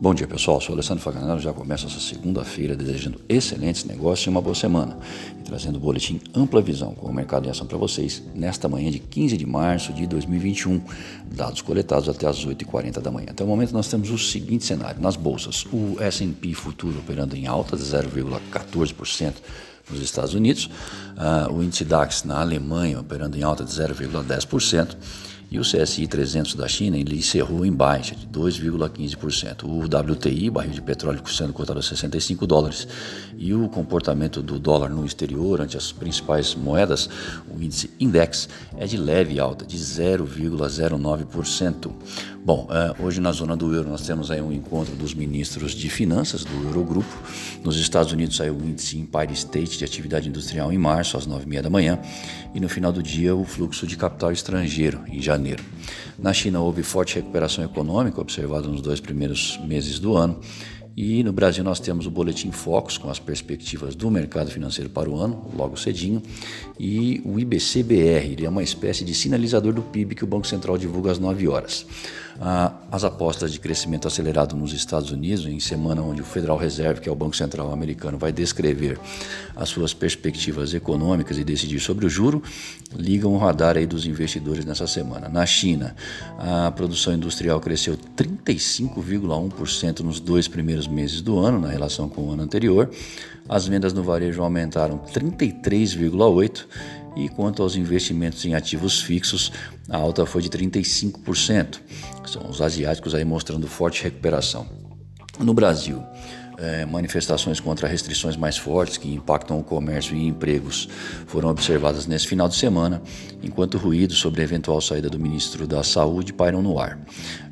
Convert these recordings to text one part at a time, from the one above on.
Bom dia pessoal, sou Alessandro Faganello, já começo essa segunda-feira desejando excelentes negócios e uma boa semana. E trazendo o boletim Ampla Visão com o mercado em ação para vocês nesta manhã de 15 de março de 2021, dados coletados até as 8h40 da manhã. Até o momento nós temos o seguinte cenário, nas bolsas, o S&P futuro operando em alta de 0,14%, nos Estados Unidos, uh, o índice DAX na Alemanha operando em alta de 0,10%, e o CSI 300 da China ele encerrou em baixa de 2,15%. O WTI, barril de petróleo, sendo cotado a 65 dólares. E o comportamento do dólar no exterior ante as principais moedas, o índice Index, é de leve alta, de 0,09%. Bom, uh, hoje na zona do euro nós temos aí um encontro dos ministros de finanças do Eurogrupo. Nos Estados Unidos saiu o índice Empire State de atividade industrial em março, às 9h30 da manhã. E no final do dia, o fluxo de capital estrangeiro, em janeiro. Na China houve forte recuperação econômica observada nos dois primeiros meses do ano. E no Brasil nós temos o Boletim Focus com as perspectivas do mercado financeiro para o ano, logo cedinho, e o IBCBR, ele é uma espécie de sinalizador do PIB que o Banco Central divulga às 9 horas. As apostas de crescimento acelerado nos Estados Unidos, em semana onde o Federal Reserve, que é o Banco Central americano, vai descrever as suas perspectivas econômicas e decidir sobre o juro, ligam o radar aí dos investidores nessa semana. Na China, a produção industrial cresceu 35,1% nos dois primeiros meses do ano, na relação com o ano anterior. As vendas no varejo aumentaram 33,8% e quanto aos investimentos em ativos fixos, a alta foi de 35%. São os asiáticos aí mostrando forte recuperação. No Brasil, é, manifestações contra restrições mais fortes que impactam o comércio e empregos foram observadas nesse final de semana, enquanto ruídos sobre a eventual saída do ministro da Saúde pairam no ar.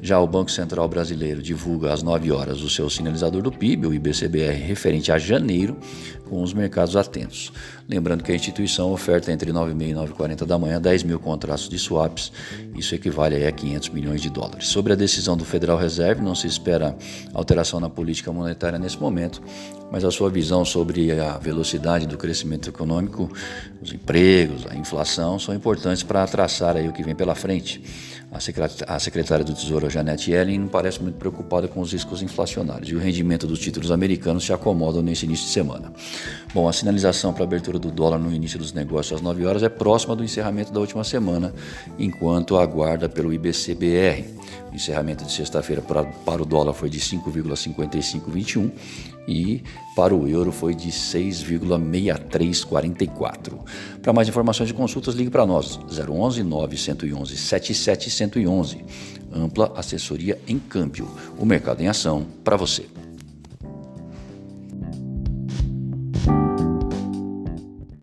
Já o Banco Central Brasileiro divulga às 9 horas o seu sinalizador do PIB, o IBCBR, referente a janeiro, com os mercados atentos. Lembrando que a instituição oferta entre 9h30 e 9h40 da manhã 10 mil contratos de swaps, isso equivale a 500 milhões de dólares. Sobre a decisão do Federal Reserve, não se espera alteração na política monetária nesse momento, mas a sua visão sobre a velocidade do crescimento econômico, os empregos, a inflação são importantes para traçar aí o que vem pela frente. A secretária do Tesouro, Janet Yellen, não parece muito preocupada com os riscos inflacionários e o rendimento dos títulos americanos se acomodam nesse início de semana. Bom, a sinalização para a abertura do dólar no início dos negócios às 9 horas é próxima do encerramento da última semana, enquanto aguarda pelo IBCBR. O encerramento de sexta-feira para, para o dólar foi de 5,5521 e para o euro foi de 6,6344. Para mais informações e consultas, ligue para nós 011 9111 77111. Ampla assessoria em câmbio. O mercado em ação para você.